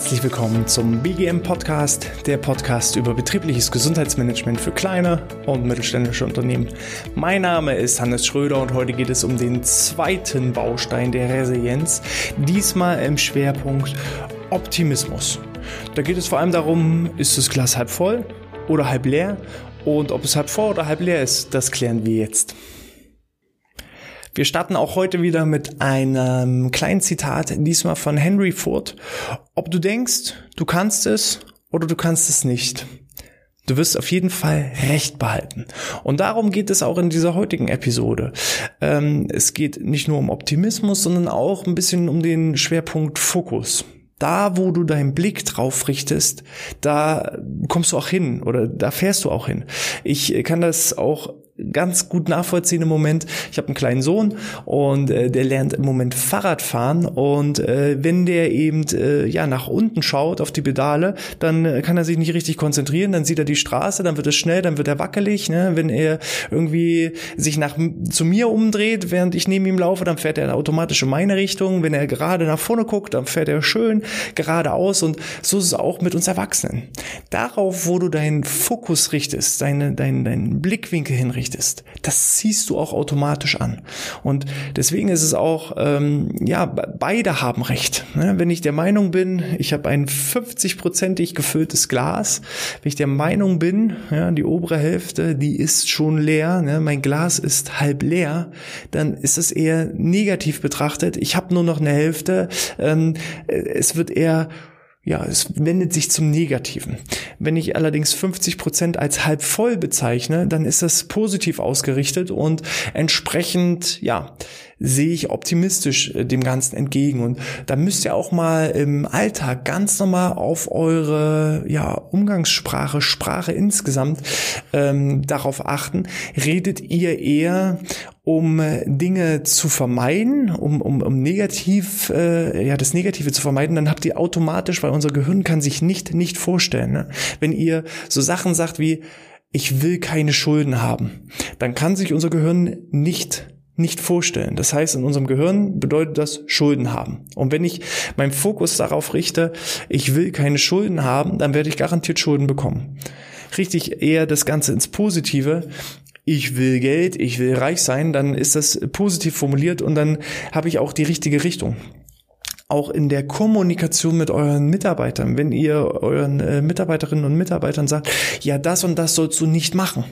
Herzlich willkommen zum BGM Podcast, der Podcast über betriebliches Gesundheitsmanagement für kleine und mittelständische Unternehmen. Mein Name ist Hannes Schröder und heute geht es um den zweiten Baustein der Resilienz, diesmal im Schwerpunkt Optimismus. Da geht es vor allem darum, ist das Glas halb voll oder halb leer und ob es halb voll oder halb leer ist, das klären wir jetzt. Wir starten auch heute wieder mit einem kleinen Zitat, diesmal von Henry Ford. Ob du denkst, du kannst es oder du kannst es nicht. Du wirst auf jeden Fall Recht behalten. Und darum geht es auch in dieser heutigen Episode. Ähm, es geht nicht nur um Optimismus, sondern auch ein bisschen um den Schwerpunkt Fokus. Da, wo du deinen Blick drauf richtest, da kommst du auch hin oder da fährst du auch hin. Ich kann das auch ganz gut nachvollziehen im Moment. Ich habe einen kleinen Sohn und äh, der lernt im Moment Fahrrad fahren und äh, wenn der eben äh, ja nach unten schaut auf die Pedale, dann äh, kann er sich nicht richtig konzentrieren, dann sieht er die Straße, dann wird es schnell, dann wird er wackelig, ne? wenn er irgendwie sich nach zu mir umdreht, während ich neben ihm laufe, dann fährt er automatisch in meine Richtung, wenn er gerade nach vorne guckt, dann fährt er schön geradeaus und so ist es auch mit uns Erwachsenen. Darauf, wo du deinen Fokus richtest, deine, deinen, deinen Blickwinkel hinrichtest, richtest. Das ziehst du auch automatisch an. Und deswegen ist es auch, ähm, ja, beide haben recht. Ne? Wenn ich der Meinung bin, ich habe ein 50-prozentig gefülltes Glas, wenn ich der Meinung bin, ja, die obere Hälfte, die ist schon leer, ne? mein Glas ist halb leer, dann ist es eher negativ betrachtet. Ich habe nur noch eine Hälfte. Ähm, es wird eher ja, es wendet sich zum Negativen. Wenn ich allerdings 50 Prozent als halb voll bezeichne, dann ist das positiv ausgerichtet und entsprechend, ja, sehe ich optimistisch äh, dem Ganzen entgegen. Und da müsst ihr auch mal im Alltag ganz normal auf eure ja, Umgangssprache, Sprache insgesamt ähm, darauf achten. Redet ihr eher um äh, Dinge zu vermeiden, um, um, um negativ, äh, ja, das Negative zu vermeiden, dann habt ihr automatisch, weil unser Gehirn kann sich nicht, nicht vorstellen. Ne? Wenn ihr so Sachen sagt wie, ich will keine Schulden haben, dann kann sich unser Gehirn nicht nicht vorstellen. Das heißt, in unserem Gehirn bedeutet das Schulden haben. Und wenn ich meinen Fokus darauf richte, ich will keine Schulden haben, dann werde ich garantiert Schulden bekommen. Richtig eher das Ganze ins Positive. Ich will Geld, ich will reich sein, dann ist das positiv formuliert und dann habe ich auch die richtige Richtung auch in der Kommunikation mit euren Mitarbeitern, wenn ihr euren äh, Mitarbeiterinnen und Mitarbeitern sagt, ja, das und das sollst du nicht machen,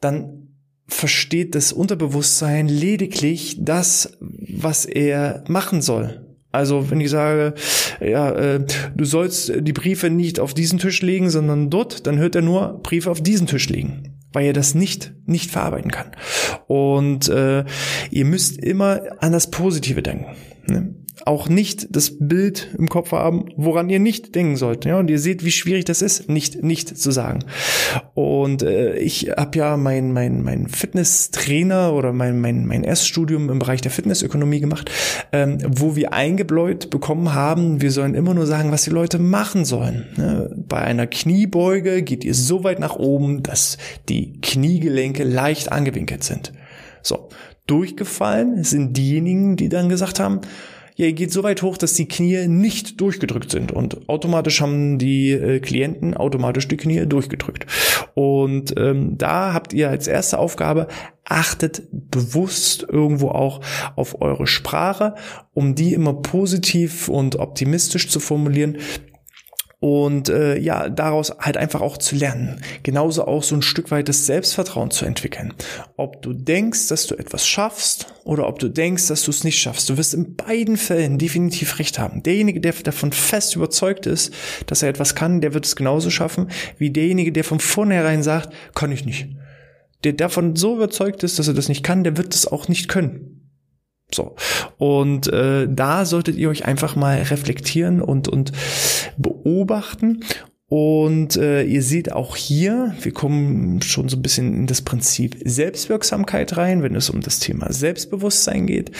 dann versteht das Unterbewusstsein lediglich das, was er machen soll. Also wenn ich sage, ja, äh, du sollst die Briefe nicht auf diesen Tisch legen, sondern dort, dann hört er nur Briefe auf diesen Tisch legen, weil er das nicht nicht verarbeiten kann. Und äh, ihr müsst immer an das Positive denken. Ne? Auch nicht das Bild im Kopf haben, woran ihr nicht denken sollt. Ja, und ihr seht, wie schwierig das ist, nicht nicht zu sagen. Und äh, ich habe ja mein mein mein Fitnesstrainer oder mein mein mein Erststudium im Bereich der Fitnessökonomie gemacht, ähm, wo wir eingebläut bekommen haben, wir sollen immer nur sagen, was die Leute machen sollen. Ne? Bei einer Kniebeuge geht ihr so weit nach oben, dass die Kniegelenke leicht angewinkelt sind. So, durchgefallen sind diejenigen, die dann gesagt haben, ja, ihr geht so weit hoch, dass die Knie nicht durchgedrückt sind und automatisch haben die äh, Klienten automatisch die Knie durchgedrückt. Und ähm, da habt ihr als erste Aufgabe, achtet bewusst irgendwo auch auf eure Sprache, um die immer positiv und optimistisch zu formulieren, und äh, ja, daraus halt einfach auch zu lernen. Genauso auch so ein Stück weit das Selbstvertrauen zu entwickeln. Ob du denkst, dass du etwas schaffst oder ob du denkst, dass du es nicht schaffst. Du wirst in beiden Fällen definitiv recht haben. Derjenige, der davon fest überzeugt ist, dass er etwas kann, der wird es genauso schaffen, wie derjenige, der von vornherein sagt, kann ich nicht. Der davon so überzeugt ist, dass er das nicht kann, der wird es auch nicht können. So. Und äh, da solltet ihr euch einfach mal reflektieren und, und beobachten. Und äh, ihr seht auch hier, wir kommen schon so ein bisschen in das Prinzip Selbstwirksamkeit rein, wenn es um das Thema Selbstbewusstsein geht.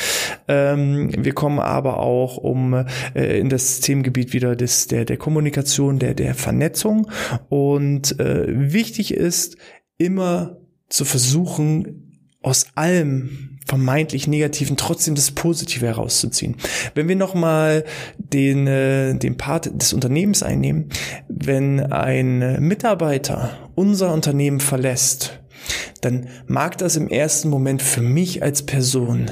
Ähm, wir kommen aber auch um äh, in das Themengebiet wieder des, der, der Kommunikation, der, der Vernetzung. Und äh, wichtig ist, immer zu versuchen, aus allem vermeintlich Negativen trotzdem das Positive herauszuziehen. Wenn wir nochmal den, äh, den Part des Unternehmens einnehmen, wenn ein Mitarbeiter unser Unternehmen verlässt, dann mag das im ersten Moment für mich als Person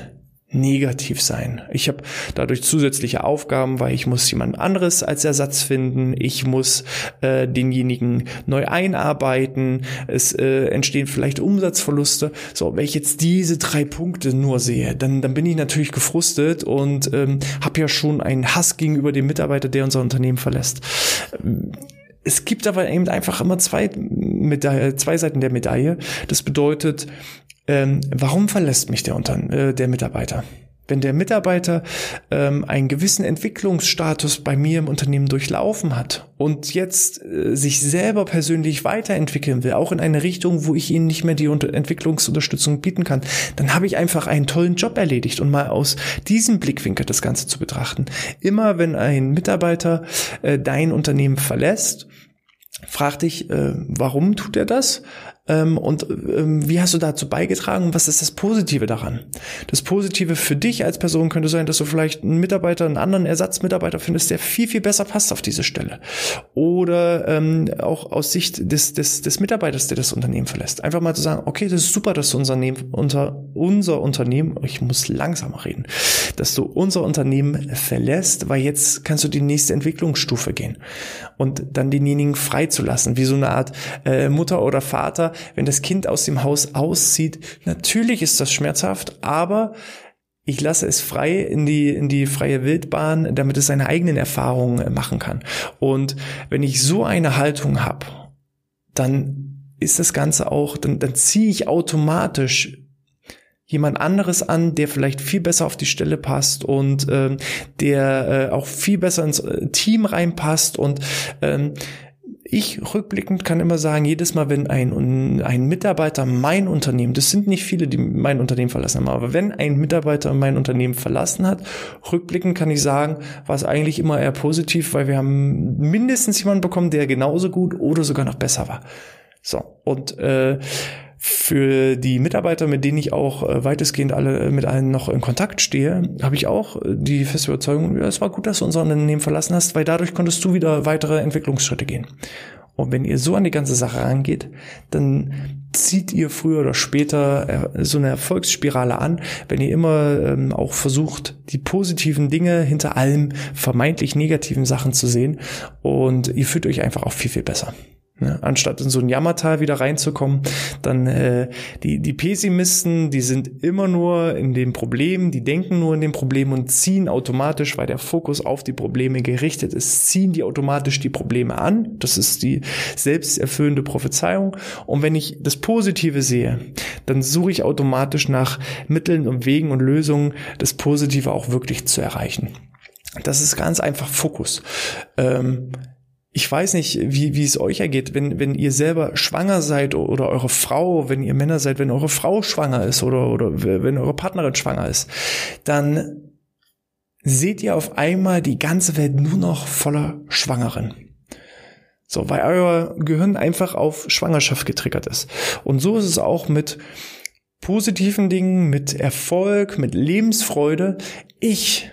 negativ sein. Ich habe dadurch zusätzliche Aufgaben, weil ich muss jemand anderes als Ersatz finden, ich muss äh, denjenigen neu einarbeiten, es äh, entstehen vielleicht Umsatzverluste. So, wenn ich jetzt diese drei Punkte nur sehe, dann, dann bin ich natürlich gefrustet und ähm, habe ja schon einen Hass gegenüber dem Mitarbeiter, der unser Unternehmen verlässt. Es gibt aber eben einfach immer zwei, Medaille, zwei Seiten der Medaille. Das bedeutet, ähm, warum verlässt mich der, Unter äh, der Mitarbeiter? Wenn der Mitarbeiter ähm, einen gewissen Entwicklungsstatus bei mir im Unternehmen durchlaufen hat und jetzt äh, sich selber persönlich weiterentwickeln will, auch in eine Richtung, wo ich ihnen nicht mehr die Unter Entwicklungsunterstützung bieten kann, dann habe ich einfach einen tollen Job erledigt und mal aus diesem Blickwinkel das Ganze zu betrachten. Immer wenn ein Mitarbeiter äh, dein Unternehmen verlässt, frag dich, äh, warum tut er das? Ähm, und ähm, wie hast du dazu beigetragen? Was ist das Positive daran? Das Positive für dich als Person könnte sein, dass du vielleicht einen Mitarbeiter, einen anderen Ersatzmitarbeiter findest, der viel, viel besser passt auf diese Stelle. Oder ähm, auch aus Sicht des, des, des Mitarbeiters, der das Unternehmen verlässt. Einfach mal zu sagen, okay, das ist super, dass du unser, unser, unser Unternehmen, ich muss langsamer reden, dass du unser Unternehmen verlässt, weil jetzt kannst du die nächste Entwicklungsstufe gehen. Und dann denjenigen freizulassen, wie so eine Art äh, Mutter oder Vater, wenn das Kind aus dem Haus auszieht. Natürlich ist das schmerzhaft, aber ich lasse es frei in die, in die freie Wildbahn, damit es seine eigenen Erfahrungen äh, machen kann. Und wenn ich so eine Haltung habe, dann ist das Ganze auch, dann, dann ziehe ich automatisch jemand anderes an, der vielleicht viel besser auf die Stelle passt und ähm, der äh, auch viel besser ins äh, Team reinpasst und ähm, ich rückblickend kann immer sagen, jedes Mal, wenn ein, ein Mitarbeiter mein Unternehmen, das sind nicht viele, die mein Unternehmen verlassen haben, aber wenn ein Mitarbeiter mein Unternehmen verlassen hat, rückblickend kann ich sagen, war es eigentlich immer eher positiv, weil wir haben mindestens jemanden bekommen, der genauso gut oder sogar noch besser war. So, und äh, für die Mitarbeiter, mit denen ich auch äh, weitestgehend alle äh, mit allen noch in Kontakt stehe, habe ich auch äh, die feste Überzeugung, ja, es war gut, dass du unser Unternehmen verlassen hast, weil dadurch konntest du wieder weitere Entwicklungsschritte gehen. Und wenn ihr so an die ganze Sache rangeht, dann zieht ihr früher oder später so eine Erfolgsspirale an, wenn ihr immer ähm, auch versucht, die positiven Dinge hinter allem vermeintlich negativen Sachen zu sehen und ihr fühlt euch einfach auch viel, viel besser. Ne? Anstatt in so ein Jammertal wieder reinzukommen, dann äh, die, die Pessimisten, die sind immer nur in dem Problem, die denken nur in dem Problem und ziehen automatisch, weil der Fokus auf die Probleme gerichtet ist, ziehen die automatisch die Probleme an. Das ist die selbsterfüllende Prophezeiung. Und wenn ich das Positive sehe, dann suche ich automatisch nach Mitteln und Wegen und Lösungen, das Positive auch wirklich zu erreichen. Das ist ganz einfach Fokus. Ähm, ich weiß nicht, wie, wie es euch ergeht, wenn, wenn ihr selber schwanger seid oder eure Frau, wenn ihr Männer seid, wenn eure Frau schwanger ist oder, oder wenn eure Partnerin schwanger ist, dann seht ihr auf einmal die ganze Welt nur noch voller Schwangeren. So, weil euer Gehirn einfach auf Schwangerschaft getriggert ist. Und so ist es auch mit positiven Dingen, mit Erfolg, mit Lebensfreude. Ich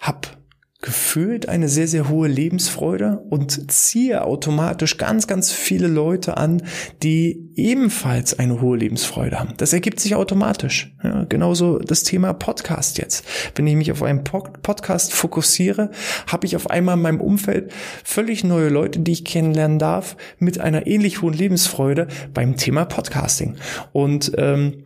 hab gefühlt eine sehr, sehr hohe Lebensfreude und ziehe automatisch ganz, ganz viele Leute an, die ebenfalls eine hohe Lebensfreude haben. Das ergibt sich automatisch. Ja, genauso das Thema Podcast jetzt. Wenn ich mich auf einen Podcast fokussiere, habe ich auf einmal in meinem Umfeld völlig neue Leute, die ich kennenlernen darf, mit einer ähnlich hohen Lebensfreude beim Thema Podcasting. Und ähm,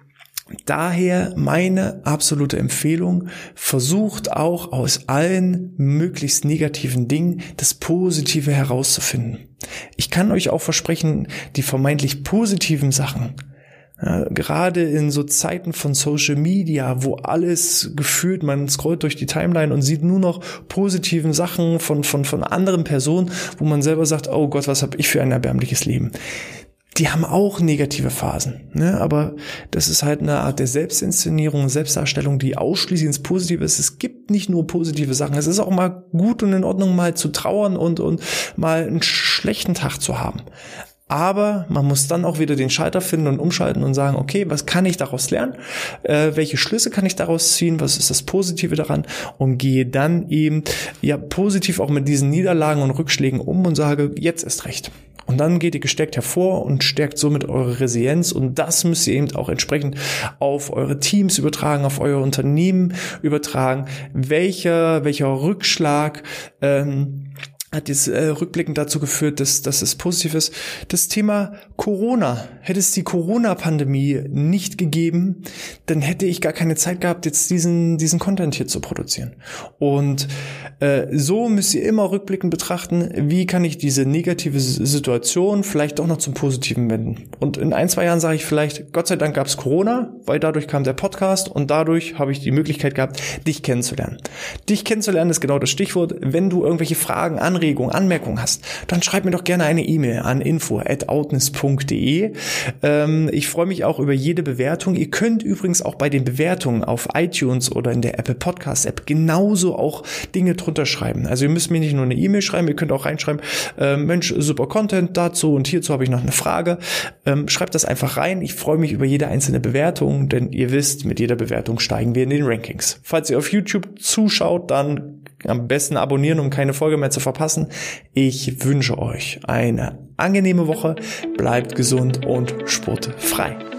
Daher meine absolute Empfehlung, versucht auch aus allen möglichst negativen Dingen das Positive herauszufinden. Ich kann euch auch versprechen, die vermeintlich positiven Sachen, ja, gerade in so Zeiten von Social Media, wo alles gefühlt, man scrollt durch die Timeline und sieht nur noch positiven Sachen von, von, von anderen Personen, wo man selber sagt, oh Gott, was habe ich für ein erbärmliches Leben die haben auch negative Phasen. Ne? Aber das ist halt eine Art der Selbstinszenierung, Selbstdarstellung, die ausschließlich ins Positive ist. Es gibt nicht nur positive Sachen. Es ist auch mal gut und in Ordnung, mal zu trauern und, und mal einen schlechten Tag zu haben. Aber man muss dann auch wieder den Schalter finden und umschalten und sagen, okay, was kann ich daraus lernen? Äh, welche Schlüsse kann ich daraus ziehen? Was ist das Positive daran? Und gehe dann eben ja positiv auch mit diesen Niederlagen und Rückschlägen um und sage, jetzt ist recht. Und dann geht ihr gestärkt hervor und stärkt somit eure Resilienz. Und das müsst ihr eben auch entsprechend auf eure Teams übertragen, auf euer Unternehmen übertragen. Welcher, welcher Rückschlag ähm, hat jetzt äh, rückblickend dazu geführt, dass, dass es positiv ist. Das Thema Corona. Hätte es die Corona-Pandemie nicht gegeben, dann hätte ich gar keine Zeit gehabt, jetzt diesen, diesen Content hier zu produzieren. Und äh, so müsst ihr immer rückblickend betrachten, wie kann ich diese negative Situation vielleicht doch noch zum Positiven wenden. Und in ein, zwei Jahren sage ich vielleicht, Gott sei Dank gab es Corona, weil dadurch kam der Podcast und dadurch habe ich die Möglichkeit gehabt, dich kennenzulernen. Dich kennenzulernen ist genau das Stichwort. Wenn du irgendwelche Fragen an Anregung, Anmerkung hast, dann schreib mir doch gerne eine E-Mail an info@outness.de. Ähm, ich freue mich auch über jede Bewertung. Ihr könnt übrigens auch bei den Bewertungen auf iTunes oder in der Apple Podcast App genauso auch Dinge drunter schreiben. Also ihr müsst mir nicht nur eine E-Mail schreiben, ihr könnt auch reinschreiben, äh, Mensch, super Content dazu und hierzu habe ich noch eine Frage. Ähm, schreibt das einfach rein. Ich freue mich über jede einzelne Bewertung, denn ihr wisst, mit jeder Bewertung steigen wir in den Rankings. Falls ihr auf YouTube zuschaut, dann am besten abonnieren, um keine Folge mehr zu verpassen. Ich wünsche euch eine angenehme Woche, bleibt gesund und sportfrei.